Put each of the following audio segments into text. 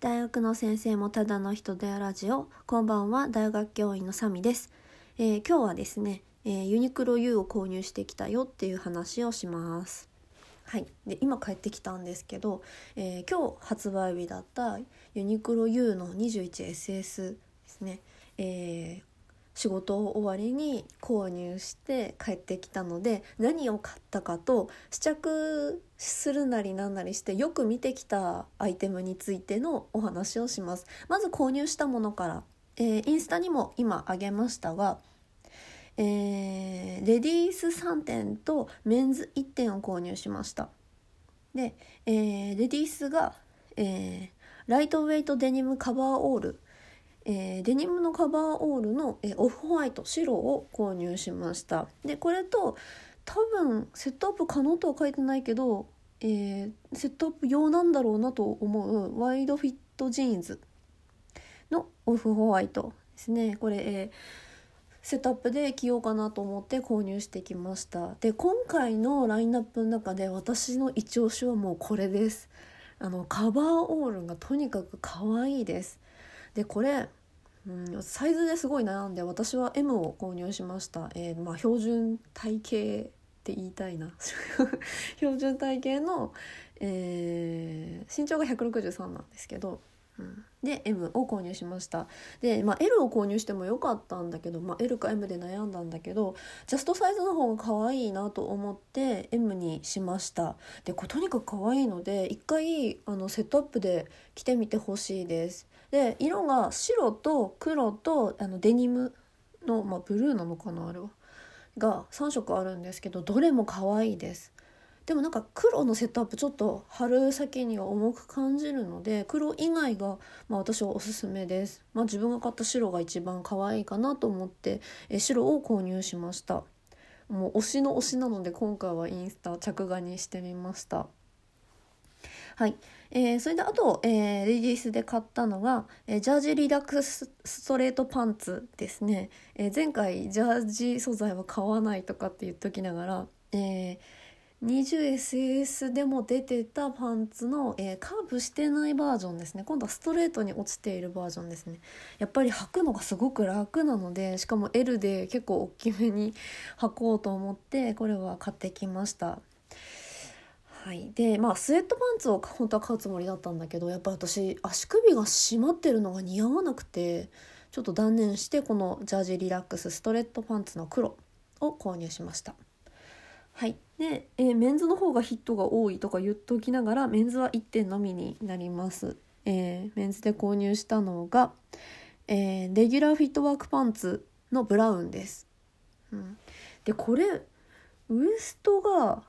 大学の先生もただの人でラジオこんばんは大学教員のサミです、えー今日はですね、えーユニクロ U を購入してきたよっていう話をします。はい。で今帰ってきたんですけど、えー今日発売日だったユニクロ U の 21SS ですね、えー仕事を終わりに購入して帰ってきたので何を買ったかと試着するなりなんなりしてよく見てきたアイテムについてのお話をします。まず購入したものから、えーインスタにも今あげましたが、えーレディース3点とメンズ1点を購入しました。で、えーレディースが、えーライトウェイトデニムカバーオールえーデニムのカバーオールの、えーオフホワイト白を購入しました。でこれと多分セットアップ可能とは書いてないけど、えーセットアップ用なんだろうなと思うワイドフィットジーンズのオフホワイトですね。これ、えセットアップで着ようかなと思って購入してきました。で今回のラインナップの中で私の一押しはもうこれです。あのカバーオールがとにかく可愛いです。でこれうん、サイズですごい悩んで私は M を購入しました、えーまあ、標準体型って言いたいな。標準体型の、えー身長が163なんですけど、うん、で M を購入しました。で、まあ、L を購入してもよかったんだけど、まあ、L か M で悩んだんだけどジャストサイズの方が可愛いなと思って M にしました。でこれとにかく可愛いので一回あのセットアップで着てみてほしいです。で色が白と黒とあのデニムの、まあ、ブルーなのかなあれは。が3色あるんですけどどれも可愛いです。でもなんか黒のセットアップちょっと春先には重く感じるので黒以外が、まあ、私はおすすめです、まあ、自分が買った白が一番可愛いかなと思ってえ白を購入しました。もう推しの推しなので今回はインスタ着画にしてみました。はい、えーそれであと、えーレディースで買ったのが、えージャージリラックスストレートパンツですね、えー前回ジャージ素材は買わないとかって言っときながら、えー 20SS でも出てたパンツの、えーカーブしてないバージョンですね。今度はストレートに落ちているバージョンですね。やっぱり履くのがすごく楽なのでしかも L で結構大きめに履こうと思ってこれは買ってきました。はい、でまあスウェットパンツを本当は買うつもりだったんだけどやっぱ私足首が締まってるのが似合わなくてちょっと断念してこのジャージリラックスストレートパンツの黒を購入しました。はい、で、えーメンズの方がヒットが多いとか言っておきながらメンズは1点のみになります。えーメンズで購入したのが、えーレギュラーフィットワークパンツのブラウンです。うん、でこれウエストが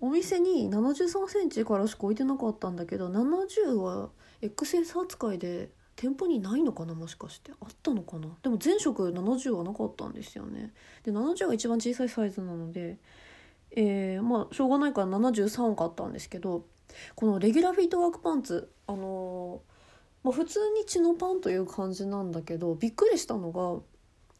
お店に73センチからしか置いてなかったんだけど70は XS 扱いで店舗にないのかなもしかして。あったのかな。でも全色70はなかったんですよね。で70が一番小さいサイズなのでえーまあしょうがないから73を買ったんですけどこのレギュラーフィットワークパンツあのーまあ、普通にチノパンという感じなんだけどびっくりしたのが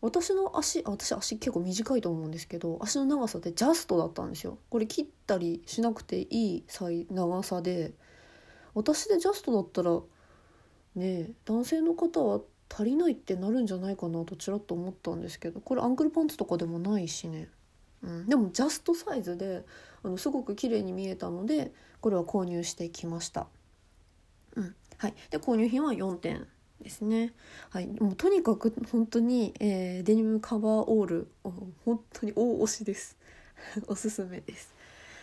私の足私足結構短いと思うんですけど足の長さでジャストだったんですよ。これ切ったりしなくていい長さで。私でジャストだったらね男性の方は足りないってなるんじゃないかなとちらっと思ったんですけどこれアンクルパンツとかでもないしね、うん、でもジャストサイズであのすごく綺麗に見えたのでこれは購入してきました。うん。はい、で購入品は4点。ですね。はい、もうとにかく本当に、えーデニムカバーオール本当に大推しです。おすすめです。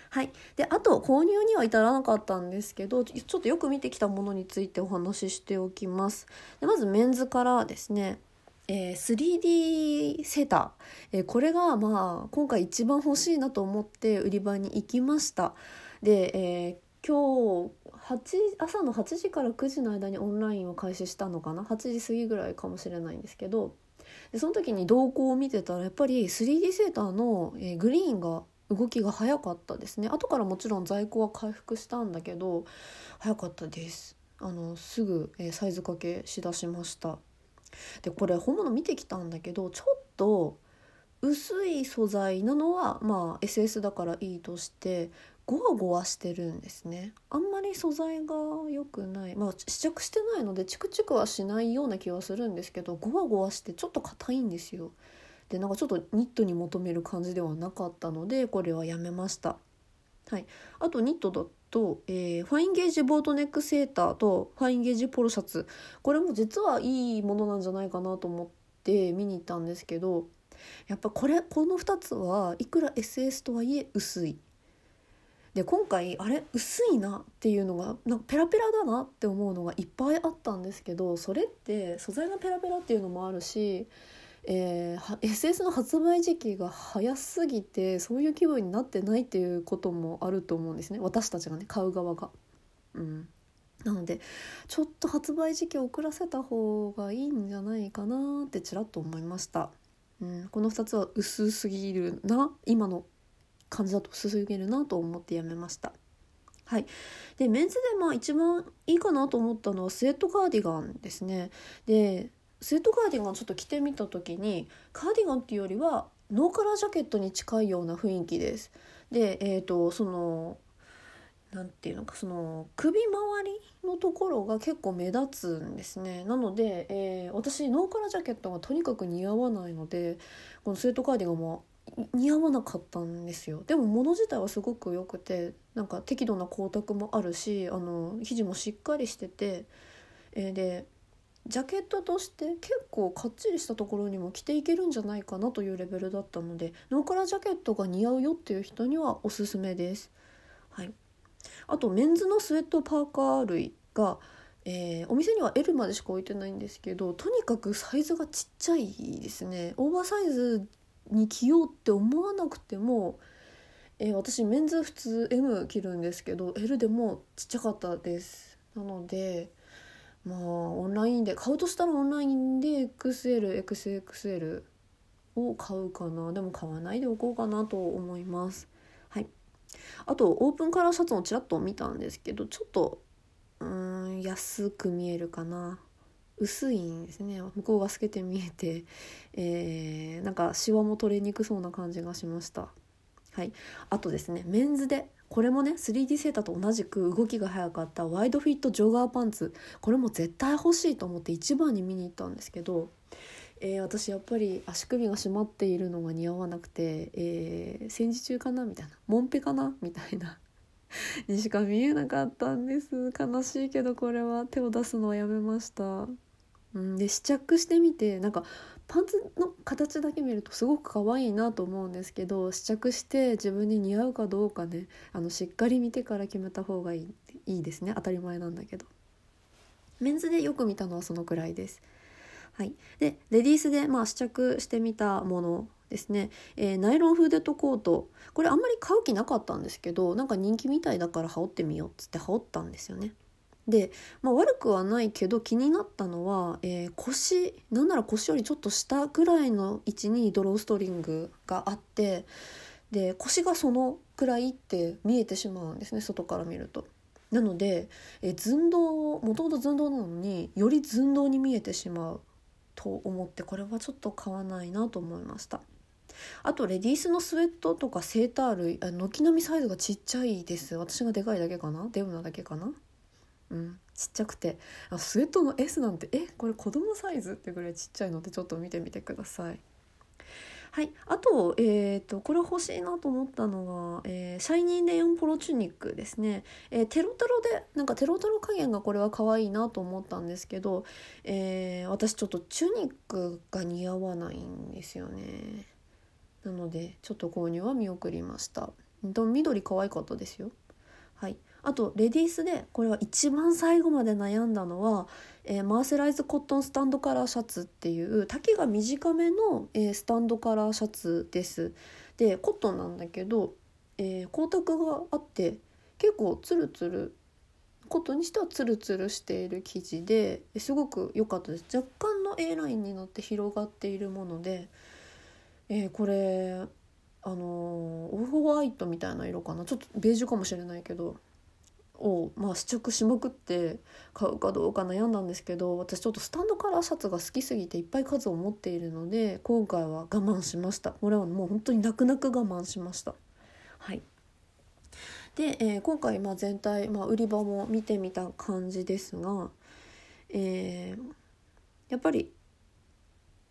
はい、であと購入には至らなかったんですけどちょちょっとよく見てきたものについてお話ししておきます。でまずメンズからですね、えー 3D セーター、えーこれがまあ今回一番欲しいなと思って売り場に行きました。で、えー今日8朝の8時から9時の間にオンラインを開始したのかな？8時過ぎぐらいかもしれないんですけど。でその時に動向を見てたらやっぱり 3D セーターの、えグリーンが動きが早かったですね。後からもちろん在庫は回復したんだけど早かったです。あのすぐ、えサイズ掛けしだしました。でこれ本物見てきたんだけどちょっと薄い素材なのはまあ SS だからいいとしてゴワゴワしてるんですね。あんまり素材が良くない。まあ試着してないのでチクチクはしないような気はするんですけどゴワゴワしてちょっと硬いんですよ。でなんかちょっとニットに求める感じではなかったのでこれはやめました。はい。あとニットだと、えー、ファインゲージボートネックセーターとファインゲージポロシャツ。これも実はいいものなんじゃないかなと思って見に行ったんですけどやっぱこれこの2つはいくら SS とはいえ薄い。で今回あれ？薄いなっていうのがなんかペラペラだなって思うのがいっぱいあったんですけどそれって素材がペラペラっていうのもあるし、えー、SS の発売時期が早すぎてそういう気分になってないっていうこともあると思うんですね私たちがね買う側が。うんなのでちょっと発売時期遅らせた方がいいんじゃないかなってちらっと思いました。うん、この2つは薄すぎるな今の感じだと進めるなと思ってやめました。はい、でメンズでまあ一番いいかなと思ったのはスウェットカーディガンですね。でスウェットカーディガンちょっと着てみた時にカーディガンっていうよりはノーカラージャケットに近いような雰囲気です。でえっ、ー、とそのなんていうのかその首周りのところが結構目立つんですねなので、えー、私ノーカラージャケットがとにかく似合わないのでこのスウェットカーディガンも似合わなかったんですよ。でも物自体はすごく良くてなんか適度な光沢もあるしあの生地もしっかりしてて、えー、でジャケットとして結構かっちりしたところにも着ていけるんじゃないかなというレベルだったのでノーカラージャケットが似合うよっていう人にはおすすめです。はい、あとメンズのスウェットパーカー類が、えー、お店には L までしか置いてないんですけどとにかくサイズがちっちゃいですね。オーバーサイズに着ようって思わなくても、えー、私メンズ普通 M 着るんですけど L でもちっちゃかったです。なのでまあオンラインで買うとしたらオンラインで XLXXL を買うかな。でも買わないでおこうかなと思います。はい。あとオープンカラーシャツもちらっと見たんですけどちょっとうん安く見えるかな。薄いんですね。向こうが透けて見えて、えー、なんかシワも取れにくそうな感じがしました。はい。あとですねメンズでこれもね 3D セーターと同じく動きが速かったワイドフィットジョガーパンツ。これも絶対欲しいと思って一番に見に行ったんですけど、えー、私やっぱり足首が締まっているのが似合わなくて、えー、戦時中かなみたいなモンペかなみたいなにしか見えなかったんです。悲しいけどこれは手を出すのはやめました。うん、で試着してみてなんかパンツの形だけ見るとすごく可愛いなと思うんですけど試着して自分に似合うかどうかねあのしっかり見てから決めた方がいいいいですね。当たり前なんだけど。メンズでよく見たのはそのくらいです。はい、でレディースでまあ試着してみたものですね、えー、ナイロンフーデッドコート。これあんまり買う気なかったんですけどなんか人気みたいだから羽織ってみようっつって羽織ったんですよね。で、まあ、悪くはないけど気になったのは、えー、腰なんなら腰よりちょっと下ぐらいの位置にドローストリングがあってで腰がそのくらいって見えてしまうんですね外から見ると。なので、えー、寸胴もともと寸胴なのにより寸胴に見えてしまうと思ってこれはちょっと買わないなと思いました。あとレディースのスウェットとかセーター類軒並みサイズがちっちゃいです私がでかいだけかな？デブなだけかな？うん、ちっちゃくて。あスウェットの S なんて。えこれ子供サイズってぐらいちっちゃいのでちょっと見てみてください。はい、あと,、えーと、これ欲しいなと思ったのは、えー、シャイニーネオンポロチュニックですね、えー、テロテロでなんかテロテロ加減がこれは可愛いなと思ったんですけど、えー、私ちょっとチュニックが似合わないんですよね。なのでちょっと購入は見送りました。緑可愛かったですよ。はい。あとレディースでこれは一番最後まで悩んだのは、えー、マーセライズコットンスタンドカラーシャツっていう丈が短めの、えー、スタンドカラーシャツです。でコットンなんだけど、えー、光沢があって結構ツルツルコットンにしてはツルツルしている生地ですごく良かったです。若干の A ラインになって広がっているもので、えー、これあのオフホワイトみたいな色かな。ちょっとベージュかもしれないけど。を、まあ、試着しまくって買うかどうか悩んだんですけど私ちょっとスタンドカラーシャツが好きすぎていっぱい数を持っているので今回は我慢しました。これはもう本当に泣く泣く我慢しました。はい。で、えー、今回まあ全体、まあ、売り場も見てみた感じですが、えー、やっぱり、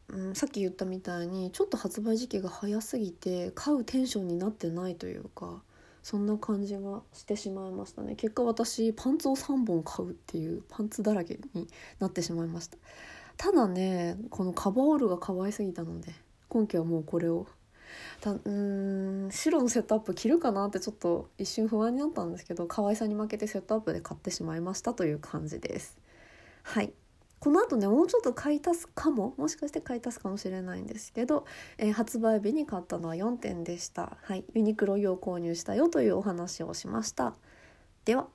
うん、さっき言ったみたいにちょっと発売時期が早すぎて買うテンションになってないというかそんな感じがしてしまいましたね。結果私パンツを3本買うっていうパンツだらけになってしまいました。ただねこのカバーオールが可愛すぎたので今季はもうこれを。たうん白のセットアップ着るかなってちょっと一瞬不安になったんですけど可愛さに負けてセットアップで買ってしまいましたという感じです。はい。この後ねもうちょっと買い足すかももしかして買い足すかもしれないんですけど、えー、発売日に買ったのは4点でした。はいユニクロ用購入したよというお話をしました。では。